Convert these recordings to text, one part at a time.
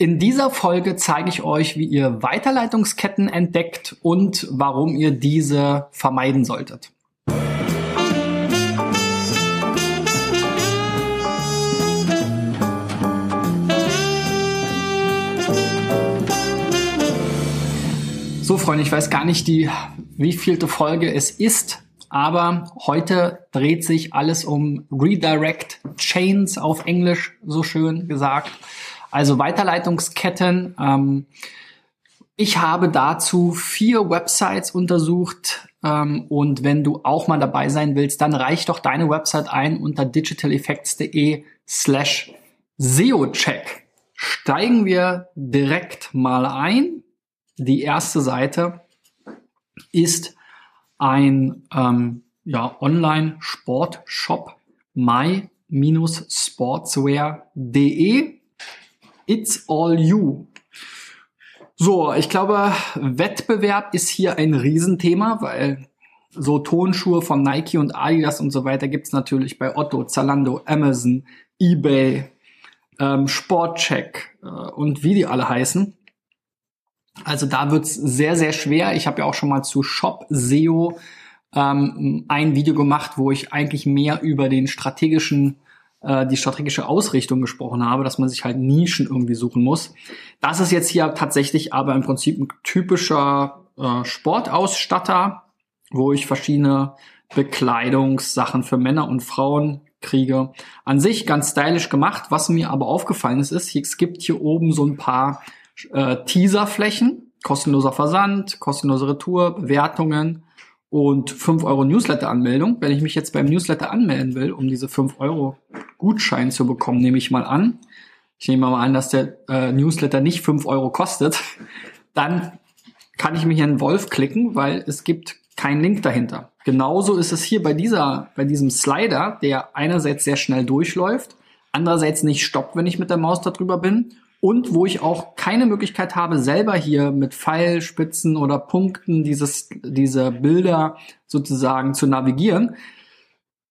In dieser Folge zeige ich euch, wie ihr Weiterleitungsketten entdeckt und warum ihr diese vermeiden solltet. So, Freunde, ich weiß gar nicht, die, wie vielte Folge es ist, aber heute dreht sich alles um Redirect Chains auf Englisch, so schön gesagt. Also Weiterleitungsketten. Ähm, ich habe dazu vier Websites untersucht ähm, und wenn du auch mal dabei sein willst, dann reich doch deine Website ein unter digitaleffects.de slash SEO-Check. Steigen wir direkt mal ein. Die erste Seite ist ein ähm, ja, Online-Sportshop my-sportswear.de It's all you. So, ich glaube, Wettbewerb ist hier ein Riesenthema, weil so Tonschuhe von Nike und Adidas und so weiter gibt's natürlich bei Otto, Zalando, Amazon, eBay, ähm, Sportcheck äh, und wie die alle heißen. Also da wird's sehr, sehr schwer. Ich habe ja auch schon mal zu Shop SEO ähm, ein Video gemacht, wo ich eigentlich mehr über den strategischen äh, die strategische Ausrichtung gesprochen habe, dass man sich halt Nischen irgendwie suchen muss. Das ist jetzt hier tatsächlich aber im Prinzip ein typischer äh, Sportausstatter, wo ich verschiedene Bekleidungssachen für Männer und Frauen kriege. An sich ganz stylisch gemacht. Was mir aber aufgefallen ist, ist, es gibt hier oben so ein paar äh, Teaserflächen, kostenloser Versand, kostenlose Retour, Bewertungen und 5 Euro Newsletter-Anmeldung. Wenn ich mich jetzt beim Newsletter anmelden will, um diese 5 Euro Gutschein zu bekommen, nehme ich mal an. Ich nehme mal an, dass der äh, Newsletter nicht 5 Euro kostet. Dann kann ich mich in Wolf klicken, weil es gibt keinen Link dahinter. Genauso ist es hier bei dieser, bei diesem Slider, der einerseits sehr schnell durchläuft, andererseits nicht stoppt, wenn ich mit der Maus darüber bin und wo ich auch keine Möglichkeit habe, selber hier mit Pfeilspitzen oder Punkten dieses, diese Bilder sozusagen zu navigieren.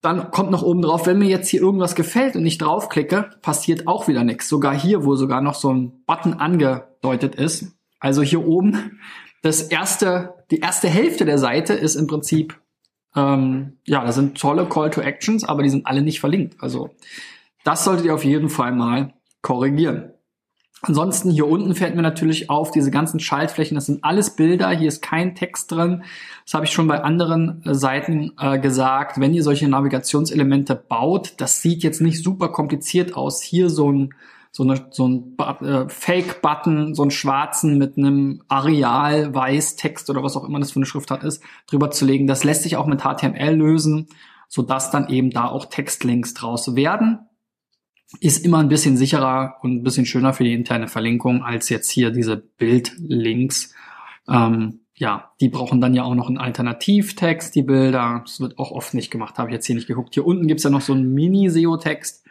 Dann kommt noch oben drauf, wenn mir jetzt hier irgendwas gefällt und ich draufklicke, passiert auch wieder nichts. Sogar hier, wo sogar noch so ein Button angedeutet ist. Also hier oben, das erste, die erste Hälfte der Seite ist im Prinzip, ähm, ja, da sind tolle Call to Actions, aber die sind alle nicht verlinkt. Also das solltet ihr auf jeden Fall mal korrigieren. Ansonsten hier unten fällt mir natürlich auf, diese ganzen Schaltflächen, das sind alles Bilder, hier ist kein Text drin. Das habe ich schon bei anderen äh, Seiten äh, gesagt. Wenn ihr solche Navigationselemente baut, das sieht jetzt nicht super kompliziert aus. Hier so ein, so, eine, so ein äh, Fake-Button, so einen schwarzen mit einem Areal, Weiß, Text oder was auch immer das für eine Schriftart ist, drüber zu legen. Das lässt sich auch mit HTML lösen, sodass dann eben da auch Textlinks draus werden ist immer ein bisschen sicherer und ein bisschen schöner für die interne Verlinkung als jetzt hier diese Bildlinks. Ähm, ja, die brauchen dann ja auch noch einen Alternativtext, die Bilder. Das wird auch oft nicht gemacht, habe ich jetzt hier nicht geguckt. Hier unten gibt's ja noch so einen Mini-SEO-Text.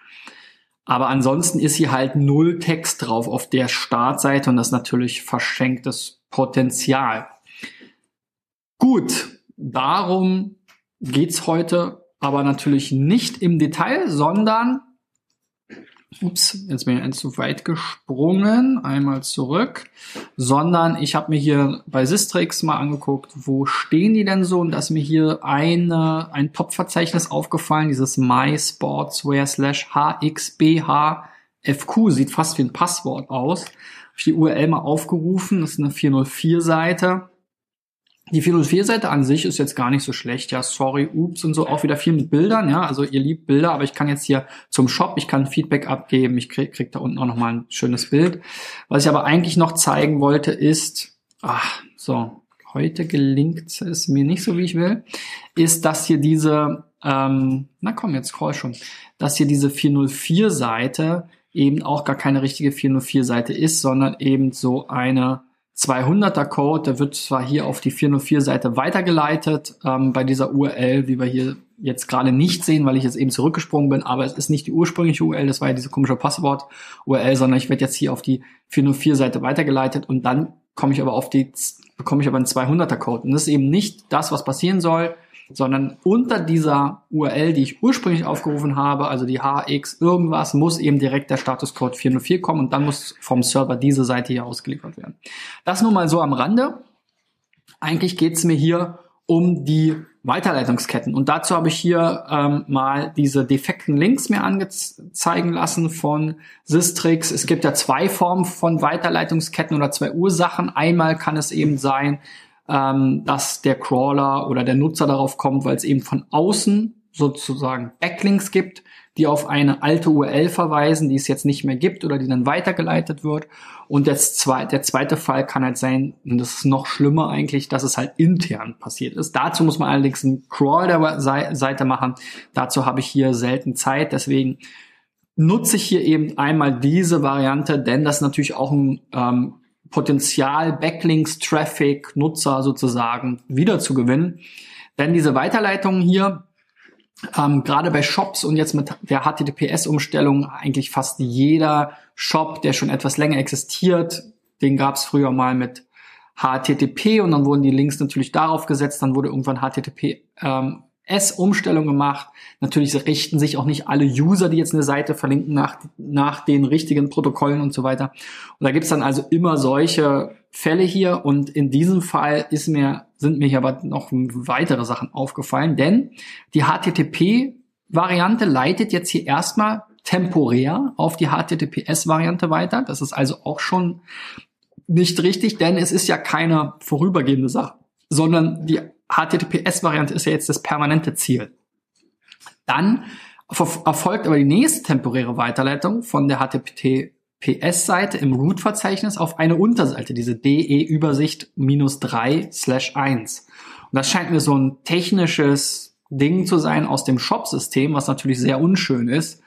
Aber ansonsten ist hier halt null Text drauf auf der Startseite und das natürlich verschenktes Potenzial. Gut, darum geht's heute aber natürlich nicht im Detail, sondern ups, jetzt bin ich eins zu weit gesprungen, einmal zurück, sondern ich habe mir hier bei Sistrix mal angeguckt, wo stehen die denn so? Und da ist mir hier eine, ein Top-Verzeichnis aufgefallen, dieses MySportswear slash HXBHFQ, sieht fast wie ein Passwort aus. Habe ich die URL mal aufgerufen, das ist eine 404-Seite die 404-Seite an sich ist jetzt gar nicht so schlecht. Ja, sorry, ups und so. Auch wieder viel mit Bildern. Ja, also ihr liebt Bilder, aber ich kann jetzt hier zum Shop, ich kann Feedback abgeben. Ich krieg, krieg da unten auch nochmal ein schönes Bild. Was ich aber eigentlich noch zeigen wollte ist, ach, so, heute gelingt es mir nicht so, wie ich will, ist, dass hier diese, ähm, na komm, jetzt scroll schon, dass hier diese 404-Seite eben auch gar keine richtige 404-Seite ist, sondern eben so eine 200er Code, der wird zwar hier auf die 404 Seite weitergeleitet, ähm, bei dieser URL, wie wir hier jetzt gerade nicht sehen, weil ich jetzt eben zurückgesprungen bin, aber es ist nicht die ursprüngliche URL, das war ja diese komische Passwort-URL, sondern ich werde jetzt hier auf die 404 Seite weitergeleitet und dann komme ich aber auf die, bekomme ich aber einen 200er Code. Und das ist eben nicht das, was passieren soll. Sondern unter dieser URL, die ich ursprünglich aufgerufen habe, also die HX irgendwas, muss eben direkt der Statuscode 404 kommen und dann muss vom Server diese Seite hier ausgeliefert werden. Das nur mal so am Rande. Eigentlich geht es mir hier um die Weiterleitungsketten. Und dazu habe ich hier ähm, mal diese defekten Links mir angezeigen lassen von Systrix. Es gibt ja zwei Formen von Weiterleitungsketten oder zwei Ursachen. Einmal kann es eben sein, ähm, dass der Crawler oder der Nutzer darauf kommt, weil es eben von außen sozusagen Backlinks gibt, die auf eine alte URL verweisen, die es jetzt nicht mehr gibt oder die dann weitergeleitet wird. Und das zwei, der zweite Fall kann halt sein, und das ist noch schlimmer eigentlich, dass es halt intern passiert ist. Dazu muss man allerdings einen Crawl der Seite machen. Dazu habe ich hier selten Zeit, deswegen nutze ich hier eben einmal diese Variante, denn das ist natürlich auch ein ähm, Potenzial, Backlinks, Traffic, Nutzer sozusagen wieder zu gewinnen. Denn diese Weiterleitungen hier, ähm, gerade bei Shops und jetzt mit der HTTPS-Umstellung eigentlich fast jeder Shop, der schon etwas länger existiert, den gab es früher mal mit HTTP und dann wurden die Links natürlich darauf gesetzt, dann wurde irgendwann HTTP ähm, S-Umstellung gemacht. Natürlich richten sich auch nicht alle User, die jetzt eine Seite verlinken, nach, nach den richtigen Protokollen und so weiter. Und da gibt's dann also immer solche Fälle hier. Und in diesem Fall ist mir, sind mir hier aber noch weitere Sachen aufgefallen, denn die HTTP-Variante leitet jetzt hier erstmal temporär auf die HTTPS-Variante weiter. Das ist also auch schon nicht richtig, denn es ist ja keine vorübergehende Sache, sondern die HTTPS-Variante ist ja jetzt das permanente Ziel. Dann erfolgt aber die nächste temporäre Weiterleitung von der HTTPS-Seite im Root-Verzeichnis auf eine Unterseite, diese DE-Übersicht minus 3 slash 1. Und das scheint mir so ein technisches Ding zu sein aus dem Shop-System, was natürlich sehr unschön ist.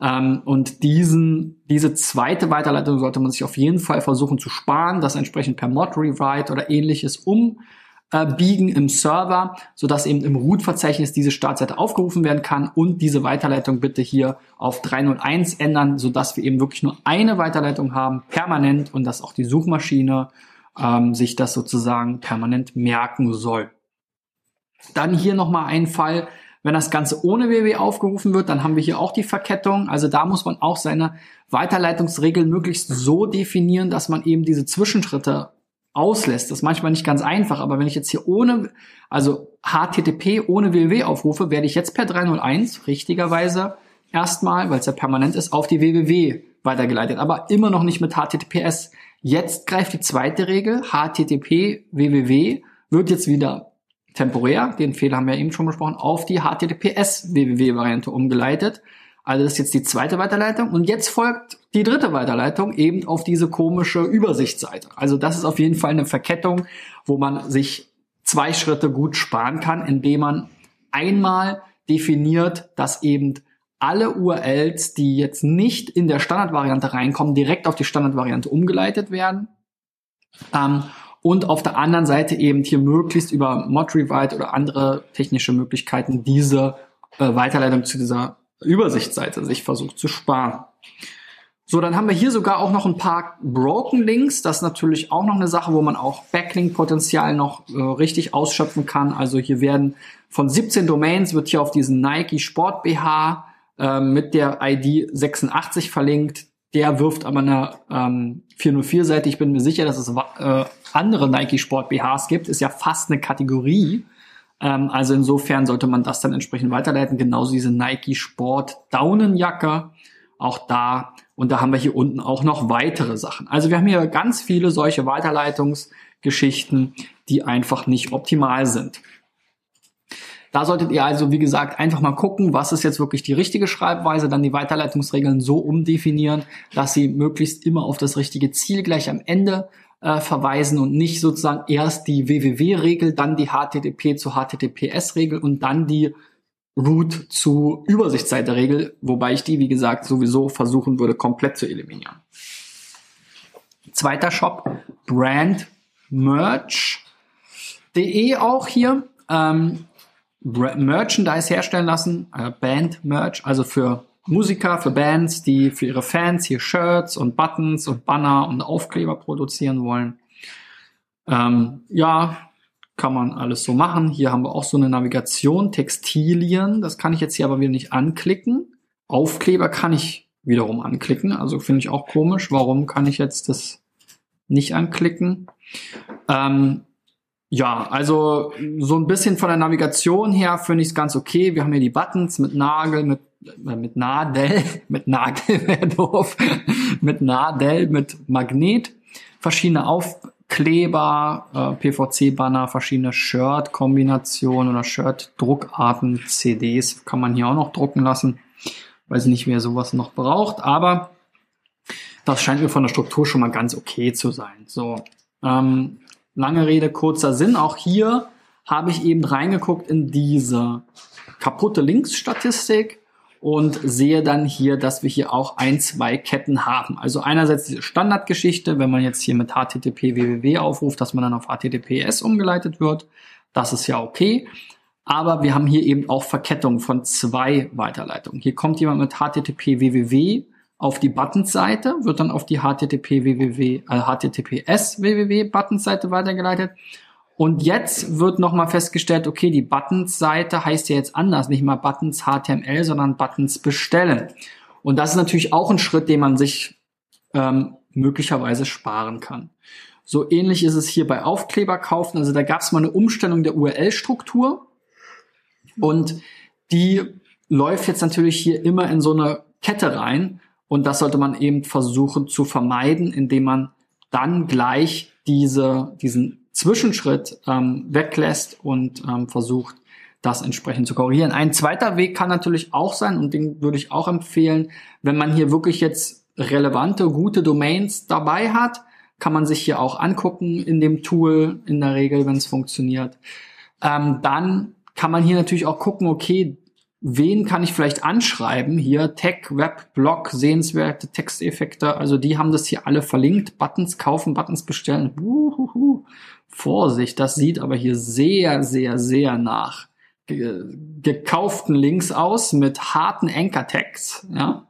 Ähm, und diesen, diese zweite Weiterleitung sollte man sich auf jeden Fall versuchen zu sparen, das entsprechend per Mod-Rewrite oder ähnliches um äh, biegen im Server, sodass eben im Root-Verzeichnis diese Startseite aufgerufen werden kann und diese Weiterleitung bitte hier auf 301 ändern, sodass wir eben wirklich nur eine Weiterleitung haben, permanent und dass auch die Suchmaschine ähm, sich das sozusagen permanent merken soll. Dann hier nochmal ein Fall, wenn das Ganze ohne WW aufgerufen wird, dann haben wir hier auch die Verkettung. Also da muss man auch seine Weiterleitungsregeln möglichst so definieren, dass man eben diese Zwischenschritte auslässt. Das ist manchmal nicht ganz einfach, aber wenn ich jetzt hier ohne, also HTTP ohne www aufrufe, werde ich jetzt per 301 richtigerweise erstmal, weil es ja permanent ist, auf die www weitergeleitet, aber immer noch nicht mit HTTPS. Jetzt greift die zweite Regel, HTTP www wird jetzt wieder temporär, den Fehler haben wir eben schon besprochen, auf die HTTPS www Variante umgeleitet. Also das ist jetzt die zweite Weiterleitung. Und jetzt folgt die dritte Weiterleitung eben auf diese komische Übersichtsseite. Also das ist auf jeden Fall eine Verkettung, wo man sich zwei Schritte gut sparen kann, indem man einmal definiert, dass eben alle URLs, die jetzt nicht in der Standardvariante reinkommen, direkt auf die Standardvariante umgeleitet werden. Ähm, und auf der anderen Seite eben hier möglichst über ModRewrite oder andere technische Möglichkeiten diese äh, Weiterleitung zu dieser Übersichtsseite sich versucht zu sparen. So, dann haben wir hier sogar auch noch ein paar Broken Links. Das ist natürlich auch noch eine Sache, wo man auch Backlink-Potenzial noch äh, richtig ausschöpfen kann. Also hier werden von 17 Domains wird hier auf diesen Nike Sport BH äh, mit der ID 86 verlinkt. Der wirft aber eine ähm, 404-Seite. Ich bin mir sicher, dass es äh, andere Nike Sport BHs gibt. Ist ja fast eine Kategorie. Ähm, also insofern sollte man das dann entsprechend weiterleiten. Genauso diese Nike Sport Daunenjacke. Auch da. Und da haben wir hier unten auch noch weitere Sachen. Also wir haben hier ganz viele solche Weiterleitungsgeschichten, die einfach nicht optimal sind. Da solltet ihr also, wie gesagt, einfach mal gucken, was ist jetzt wirklich die richtige Schreibweise, dann die Weiterleitungsregeln so umdefinieren, dass sie möglichst immer auf das richtige Ziel gleich am Ende äh, verweisen und nicht sozusagen erst die WWW-Regel, dann die HTTP zu HTTPS-Regel und dann die Root zu Übersichtsseite-Regel, wobei ich die, wie gesagt, sowieso versuchen würde, komplett zu eliminieren. Zweiter Shop, Brand Merch.de auch hier. Ähm, Merchandise herstellen lassen, äh, Band Merch, also für Musiker, für Bands, die für ihre Fans hier Shirts und Buttons und Banner und Aufkleber produzieren wollen. Ähm, ja, kann man alles so machen. Hier haben wir auch so eine Navigation, Textilien, das kann ich jetzt hier aber wieder nicht anklicken. Aufkleber kann ich wiederum anklicken, also finde ich auch komisch. Warum kann ich jetzt das nicht anklicken? Ähm, ja, also so ein bisschen von der Navigation her finde ich es ganz okay. Wir haben hier die Buttons mit Nagel, mit mit Nadel, mit Nagel wäre doof, mit Nadel, mit Magnet, verschiedene Aufkleber, äh, PVC-Banner, verschiedene Shirt-Kombinationen oder Shirt-Druckarten, CDs kann man hier auch noch drucken lassen. Weiß nicht, wer sowas noch braucht, aber das scheint mir von der Struktur schon mal ganz okay zu sein. So, ähm, lange Rede, kurzer Sinn. Auch hier habe ich eben reingeguckt in diese kaputte Linksstatistik und sehe dann hier, dass wir hier auch ein, zwei Ketten haben. Also einerseits diese Standardgeschichte, wenn man jetzt hier mit HTTP www aufruft, dass man dann auf HTTPS umgeleitet wird. Das ist ja okay. Aber wir haben hier eben auch Verkettung von zwei Weiterleitungen. Hier kommt jemand mit HTTP www auf die Buttons-Seite, wird dann auf die HTTP www, äh, HTTPS www Buttons-Seite weitergeleitet. Und jetzt wird nochmal festgestellt, okay, die Buttons-Seite heißt ja jetzt anders, nicht mal Buttons HTML, sondern Buttons bestellen. Und das ist natürlich auch ein Schritt, den man sich ähm, möglicherweise sparen kann. So ähnlich ist es hier bei Aufkleber kaufen. Also da gab es mal eine Umstellung der URL-Struktur und die läuft jetzt natürlich hier immer in so eine Kette rein und das sollte man eben versuchen zu vermeiden, indem man dann gleich diese, diesen Zwischenschritt ähm, weglässt und ähm, versucht, das entsprechend zu korrigieren. Ein zweiter Weg kann natürlich auch sein, und den würde ich auch empfehlen, wenn man hier wirklich jetzt relevante, gute Domains dabei hat, kann man sich hier auch angucken in dem Tool, in der Regel, wenn es funktioniert. Ähm, dann kann man hier natürlich auch gucken, okay, wen kann ich vielleicht anschreiben? Hier Tech, Web, Blog, sehenswerte Texteffekte. Also die haben das hier alle verlinkt. Buttons kaufen, Buttons bestellen. Uhuhu. Vorsicht, das sieht aber hier sehr, sehr, sehr nach gekauften Links aus mit harten Anchor-Tags. Ja,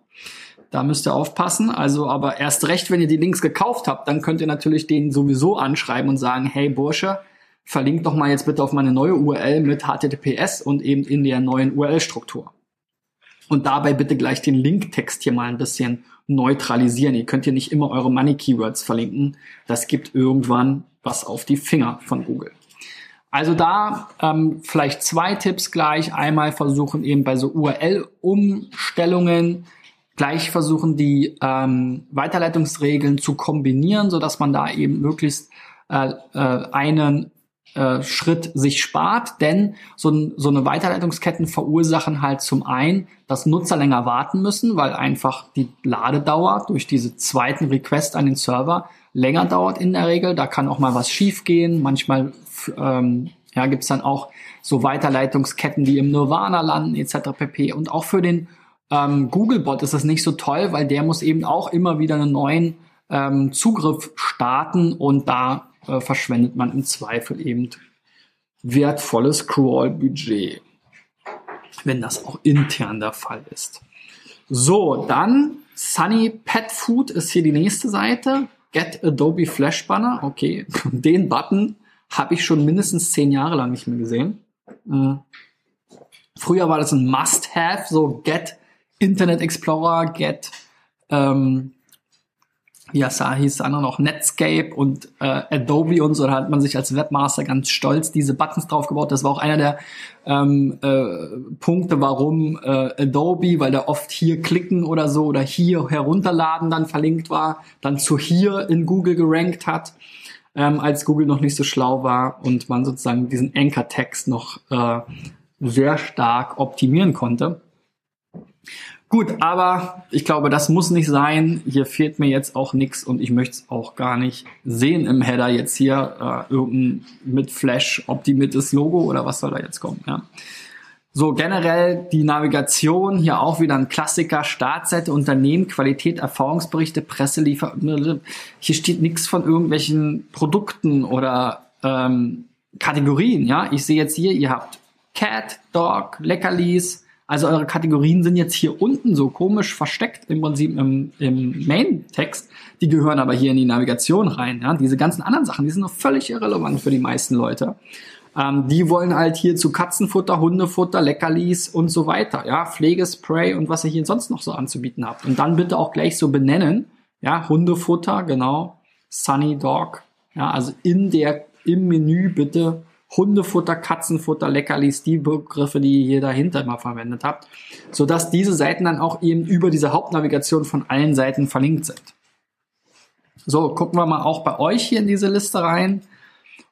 da müsst ihr aufpassen. Also, aber erst recht, wenn ihr die Links gekauft habt, dann könnt ihr natürlich den sowieso anschreiben und sagen, hey Bursche, verlinkt doch mal jetzt bitte auf meine neue URL mit HTTPS und eben in der neuen URL-Struktur. Und dabei bitte gleich den Linktext hier mal ein bisschen neutralisieren. Ihr könnt hier nicht immer eure Money Keywords verlinken. Das gibt irgendwann was auf die Finger von Google. Also da ähm, vielleicht zwei Tipps gleich. Einmal versuchen eben bei so URL-Umstellungen gleich versuchen, die ähm, Weiterleitungsregeln zu kombinieren, so dass man da eben möglichst äh, äh, einen äh, Schritt sich spart, denn so, so eine Weiterleitungsketten verursachen halt zum einen, dass Nutzer länger warten müssen, weil einfach die Ladedauer durch diese zweiten Request an den Server länger dauert in der Regel. Da kann auch mal was schiefgehen. Manchmal ähm, ja, gibt's dann auch so Weiterleitungsketten, die im Nirvana landen etc. pp. Und auch für den ähm, Googlebot ist das nicht so toll, weil der muss eben auch immer wieder einen neuen ähm, Zugriff starten und da äh, verschwendet man im Zweifel eben wertvolles Crawl-Budget, wenn das auch intern der Fall ist. So, dann Sunny Pet Food ist hier die nächste Seite. Get Adobe Flash Banner. Okay, den Button habe ich schon mindestens zehn Jahre lang nicht mehr gesehen. Äh, früher war das ein Must-Have, so Get Internet Explorer, Get ähm, ja, sah hieß andere noch Netscape und äh, Adobe und so, da hat man sich als Webmaster ganz stolz diese Buttons drauf gebaut. Das war auch einer der ähm, äh, Punkte, warum äh, Adobe, weil der oft hier klicken oder so oder hier herunterladen dann verlinkt war, dann zu hier in Google gerankt hat, ähm, als Google noch nicht so schlau war und man sozusagen diesen Anchor-Text noch äh, sehr stark optimieren konnte. Gut, aber ich glaube, das muss nicht sein. Hier fehlt mir jetzt auch nichts und ich möchte es auch gar nicht sehen im Header jetzt hier äh, irgendein mit Flash optimiertes Logo oder was soll da jetzt kommen. Ja. So generell die Navigation, hier auch wieder ein Klassiker, Startseite, Unternehmen, Qualität, Erfahrungsberichte, Presseliefer. Hier steht nichts von irgendwelchen Produkten oder ähm, Kategorien. Ja, Ich sehe jetzt hier, ihr habt Cat, Dog, Leckerlis, also eure Kategorien sind jetzt hier unten so komisch versteckt im Prinzip im, im Main-Text. Die gehören aber hier in die Navigation rein. Ja? Diese ganzen anderen Sachen, die sind noch völlig irrelevant für die meisten Leute. Ähm, die wollen halt hier zu Katzenfutter, Hundefutter, Leckerlis und so weiter. Ja, Pflegespray und was ihr hier sonst noch so anzubieten habt. Und dann bitte auch gleich so benennen. Ja, Hundefutter, genau. Sunny Dog. Ja, also in der, im Menü bitte Hundefutter, Katzenfutter, Leckerlis, die Begriffe, die ihr hier dahinter immer verwendet habt, sodass diese Seiten dann auch eben über diese Hauptnavigation von allen Seiten verlinkt sind. So, gucken wir mal auch bei euch hier in diese Liste rein.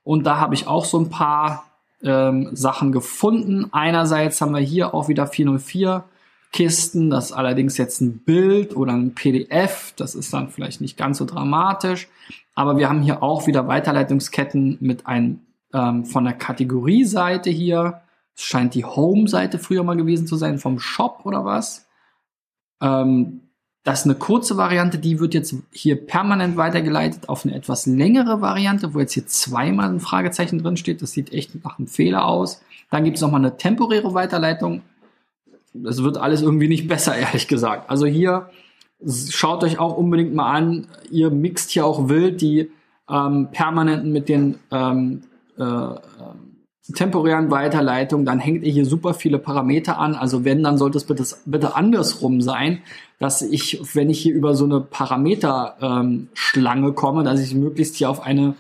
Und da habe ich auch so ein paar ähm, Sachen gefunden. Einerseits haben wir hier auch wieder 404 Kisten. Das ist allerdings jetzt ein Bild oder ein PDF. Das ist dann vielleicht nicht ganz so dramatisch. Aber wir haben hier auch wieder Weiterleitungsketten mit einem ähm, von der Kategorieseite hier. Es scheint die Home-Seite früher mal gewesen zu sein, vom Shop oder was. Ähm, das ist eine kurze Variante, die wird jetzt hier permanent weitergeleitet auf eine etwas längere Variante, wo jetzt hier zweimal ein Fragezeichen drin steht. Das sieht echt nach einem Fehler aus. Dann gibt es nochmal eine temporäre Weiterleitung. Das wird alles irgendwie nicht besser, ehrlich gesagt. Also hier schaut euch auch unbedingt mal an. Ihr mixt hier auch wild die ähm, permanenten mit den ähm, äh, ähm, temporären Weiterleitung, dann hängt ihr hier super viele Parameter an. Also wenn, dann sollte es bitte, bitte andersrum sein, dass ich, wenn ich hier über so eine Parameterschlange ähm, komme, dass ich möglichst hier auf eine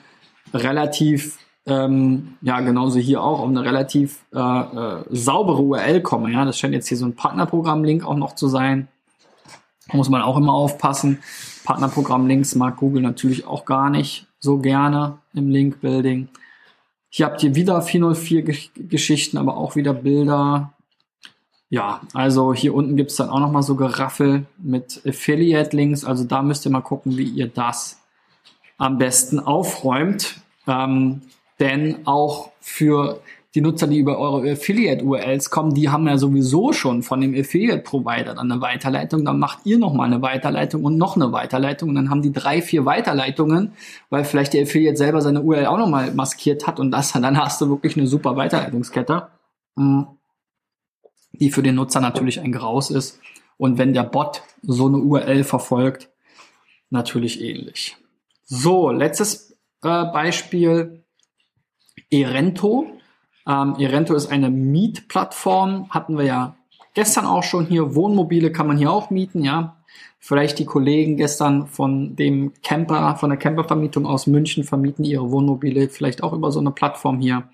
relativ, ähm, ja genauso hier auch, auf eine relativ äh, äh, saubere URL komme. Ja, das scheint jetzt hier so ein Partnerprogramm-Link auch noch zu sein. Muss man auch immer aufpassen. Partnerprogramm-Links mag Google natürlich auch gar nicht so gerne im Link-Building. Hier habt ihr wieder 404 Geschichten, aber auch wieder Bilder. Ja, also hier unten gibt's dann auch nochmal so Geraffel mit Affiliate-Links. Also da müsst ihr mal gucken, wie ihr das am besten aufräumt. Ähm, denn auch für die Nutzer, die über eure Affiliate-URLs kommen, die haben ja sowieso schon von dem Affiliate-Provider dann eine Weiterleitung. Dann macht ihr nochmal eine Weiterleitung und noch eine Weiterleitung. Und dann haben die drei, vier Weiterleitungen, weil vielleicht der Affiliate selber seine URL auch nochmal maskiert hat. Und das, dann hast du wirklich eine super Weiterleitungskette, hm, die für den Nutzer natürlich ein Graus ist. Und wenn der Bot so eine URL verfolgt, natürlich ähnlich. So, letztes äh, Beispiel. Erento ähm, Irento ist eine Mietplattform, hatten wir ja gestern auch schon hier. Wohnmobile kann man hier auch mieten, ja. Vielleicht die Kollegen gestern von dem Camper, von der Campervermietung aus München vermieten ihre Wohnmobile vielleicht auch über so eine Plattform hier.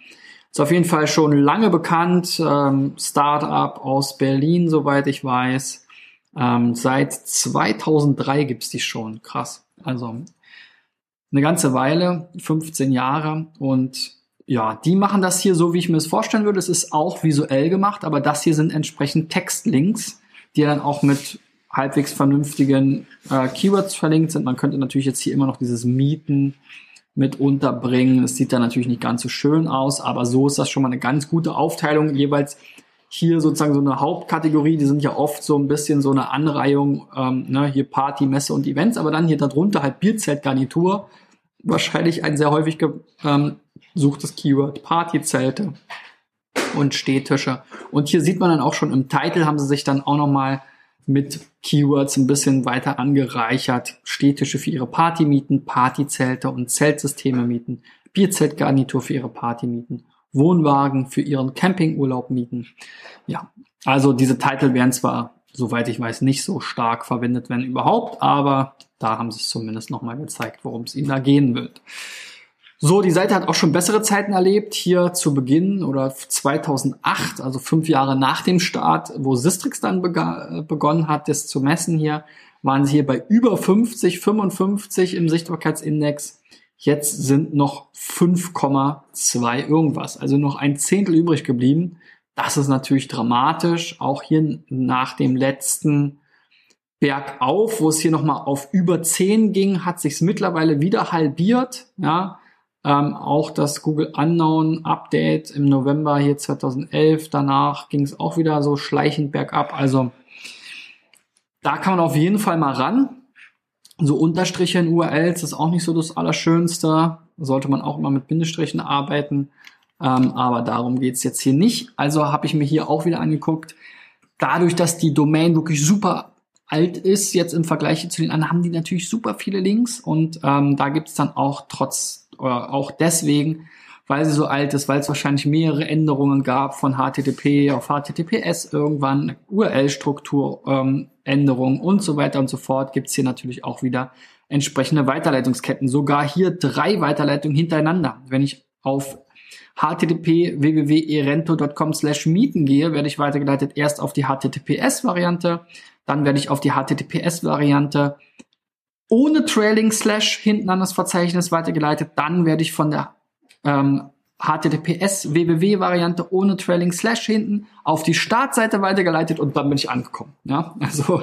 Ist auf jeden Fall schon lange bekannt. Ähm, Startup aus Berlin, soweit ich weiß. Ähm, seit 2003 gibt's die schon. Krass. Also eine ganze Weile, 15 Jahre und ja, die machen das hier so, wie ich mir das vorstellen würde. Es ist auch visuell gemacht, aber das hier sind entsprechend Textlinks, die dann auch mit halbwegs vernünftigen äh, Keywords verlinkt sind. Man könnte natürlich jetzt hier immer noch dieses Mieten mit unterbringen. Das sieht dann natürlich nicht ganz so schön aus, aber so ist das schon mal eine ganz gute Aufteilung. Jeweils hier sozusagen so eine Hauptkategorie, die sind ja oft so ein bisschen so eine Anreihung, ähm, ne, hier Party, Messe und Events, aber dann hier darunter halt Bierzelt, Garnitur. Wahrscheinlich ein sehr häufig ähm, sucht das Keyword Partyzelte und Stehtische. Und hier sieht man dann auch schon im Titel haben sie sich dann auch nochmal mit Keywords ein bisschen weiter angereichert. Stehtische für ihre Partymieten, Partyzelte und Zeltsysteme mieten, Bierzeltgarnitur für ihre Partymieten, Wohnwagen für ihren Campingurlaub mieten. Ja, also diese Titel werden zwar, soweit ich weiß, nicht so stark verwendet, wenn überhaupt, aber da haben sie es zumindest nochmal gezeigt, worum es ihnen da gehen wird. So, die Seite hat auch schon bessere Zeiten erlebt. Hier zu Beginn oder 2008, also fünf Jahre nach dem Start, wo Sistrix dann begonnen hat, das zu messen hier, waren sie hier bei über 50, 55 im Sichtbarkeitsindex. Jetzt sind noch 5,2 irgendwas, also noch ein Zehntel übrig geblieben. Das ist natürlich dramatisch. Auch hier nach dem letzten Bergauf, wo es hier nochmal auf über 10 ging, hat sich's mittlerweile wieder halbiert. Ja, ähm, auch das Google Unknown Update im November hier 2011. Danach ging es auch wieder so schleichend bergab. Also da kann man auf jeden Fall mal ran. So Unterstriche in URLs ist auch nicht so das Allerschönste. Sollte man auch immer mit Bindestrichen arbeiten. Ähm, aber darum geht's jetzt hier nicht. Also habe ich mir hier auch wieder angeguckt. Dadurch, dass die Domain wirklich super alt ist, jetzt im Vergleich zu den anderen, haben die natürlich super viele Links und ähm, da gibt's dann auch trotz oder auch deswegen weil sie so alt ist, weil es wahrscheinlich mehrere Änderungen gab von HTTP auf HTTPS irgendwann, URL-Struktur, ähm, und so weiter und so fort, gibt's hier natürlich auch wieder entsprechende Weiterleitungsketten. Sogar hier drei Weiterleitungen hintereinander. Wenn ich auf http www.erento.com slash mieten gehe, werde ich weitergeleitet erst auf die HTTPS-Variante, dann werde ich auf die HTTPS-Variante ohne Trailing Slash hinten an das Verzeichnis weitergeleitet, dann werde ich von der ähm, HTTPS www Variante ohne Trailing Slash hinten auf die Startseite weitergeleitet und dann bin ich angekommen. Ja, also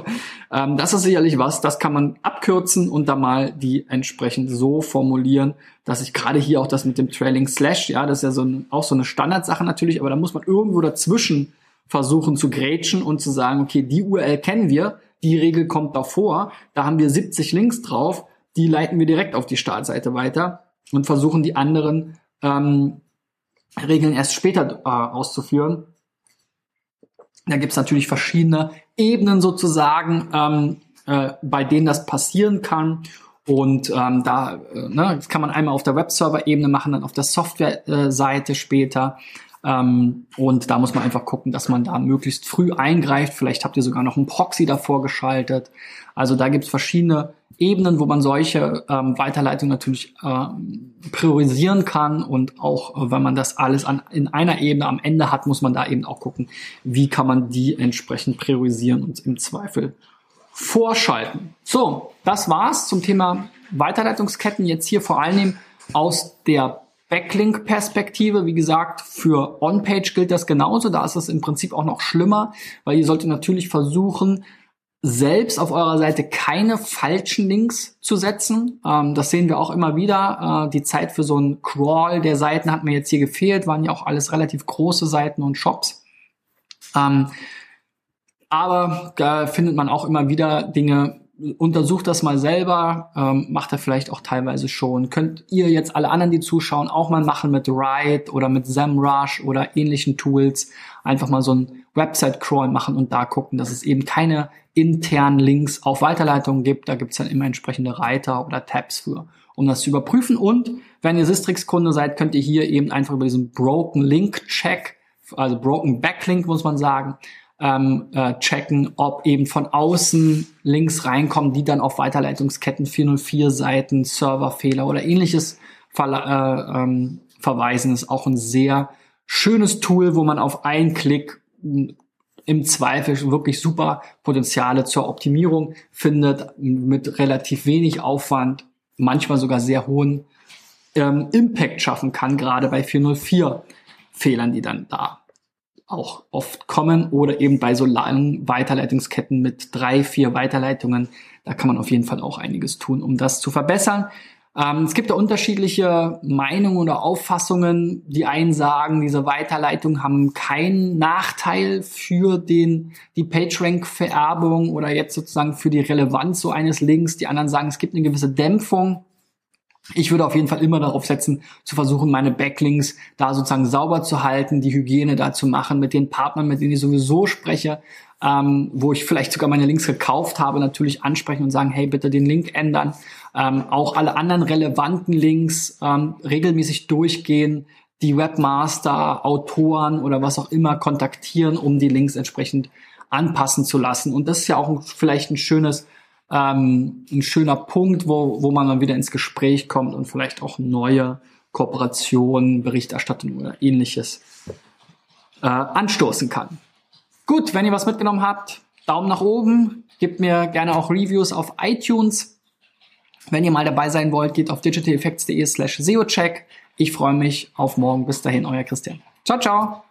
ähm, das ist sicherlich was, das kann man abkürzen und dann mal die entsprechend so formulieren, dass ich gerade hier auch das mit dem Trailing Slash, ja, das ist ja so ein, auch so eine Standardsache natürlich, aber da muss man irgendwo dazwischen versuchen zu grätschen und zu sagen, okay, die URL kennen wir, die Regel kommt davor, da haben wir 70 Links drauf, die leiten wir direkt auf die Startseite weiter und versuchen die anderen ähm, Regeln erst später äh, auszuführen. Da gibt's natürlich verschiedene Ebenen sozusagen, ähm, äh, bei denen das passieren kann. Und ähm, da äh, ne, das kann man einmal auf der Webserver-Ebene machen, dann auf der Software-Seite später. Ähm, und da muss man einfach gucken, dass man da möglichst früh eingreift. Vielleicht habt ihr sogar noch einen Proxy davor geschaltet. Also da gibt es verschiedene Ebenen, wo man solche ähm, Weiterleitungen natürlich äh, priorisieren kann. Und auch äh, wenn man das alles an, in einer Ebene am Ende hat, muss man da eben auch gucken, wie kann man die entsprechend priorisieren und im Zweifel vorschalten. So, das war's zum Thema Weiterleitungsketten. Jetzt hier vor allem aus der Backlink-Perspektive, wie gesagt, für On-Page gilt das genauso. Da ist es im Prinzip auch noch schlimmer, weil ihr solltet natürlich versuchen, selbst auf eurer Seite keine falschen Links zu setzen. Ähm, das sehen wir auch immer wieder. Äh, die Zeit für so einen Crawl der Seiten hat mir jetzt hier gefehlt, waren ja auch alles relativ große Seiten und Shops. Ähm, aber da findet man auch immer wieder Dinge, untersucht das mal selber, ähm, macht er vielleicht auch teilweise schon. Könnt ihr jetzt alle anderen, die zuschauen, auch mal machen mit Ride oder mit SEMrush oder ähnlichen Tools. Einfach mal so ein Website-Crawl machen und da gucken, dass es eben keine internen Links auf Weiterleitungen gibt. Da gibt's dann immer entsprechende Reiter oder Tabs für, um das zu überprüfen. Und wenn ihr Sistrix-Kunde seid, könnt ihr hier eben einfach über diesen Broken Link Check, also Broken Backlink muss man sagen, ähm, äh, checken, ob eben von außen Links reinkommen, die dann auf Weiterleitungsketten 404 Seiten, Serverfehler oder ähnliches ver äh, ähm, verweisen. Das ist auch ein sehr schönes Tool, wo man auf einen Klick im Zweifel wirklich super Potenziale zur Optimierung findet, mit relativ wenig Aufwand, manchmal sogar sehr hohen ähm, Impact schaffen kann, gerade bei 404 Fehlern, die dann da auch oft kommen oder eben bei so langen Weiterleitungsketten mit drei, vier Weiterleitungen. Da kann man auf jeden Fall auch einiges tun, um das zu verbessern. Ähm, es gibt da unterschiedliche Meinungen oder Auffassungen. Die einen sagen, diese Weiterleitungen haben keinen Nachteil für den, die PageRank-Vererbung oder jetzt sozusagen für die Relevanz so eines Links. Die anderen sagen, es gibt eine gewisse Dämpfung. Ich würde auf jeden Fall immer darauf setzen, zu versuchen, meine Backlinks da sozusagen sauber zu halten, die Hygiene da zu machen, mit den Partnern, mit denen ich sowieso spreche, ähm, wo ich vielleicht sogar meine Links gekauft habe, natürlich ansprechen und sagen, hey, bitte den Link ändern. Ähm, auch alle anderen relevanten Links ähm, regelmäßig durchgehen, die Webmaster, Autoren oder was auch immer kontaktieren, um die Links entsprechend anpassen zu lassen. Und das ist ja auch vielleicht ein schönes ähm, ein schöner Punkt, wo, wo man dann wieder ins Gespräch kommt und vielleicht auch neue Kooperationen, Berichterstattung oder ähnliches äh, anstoßen kann. Gut, wenn ihr was mitgenommen habt, Daumen nach oben, gebt mir gerne auch Reviews auf iTunes. Wenn ihr mal dabei sein wollt, geht auf digitaleffects.de slash SEOcheck. Ich freue mich auf morgen. Bis dahin, euer Christian. Ciao, ciao.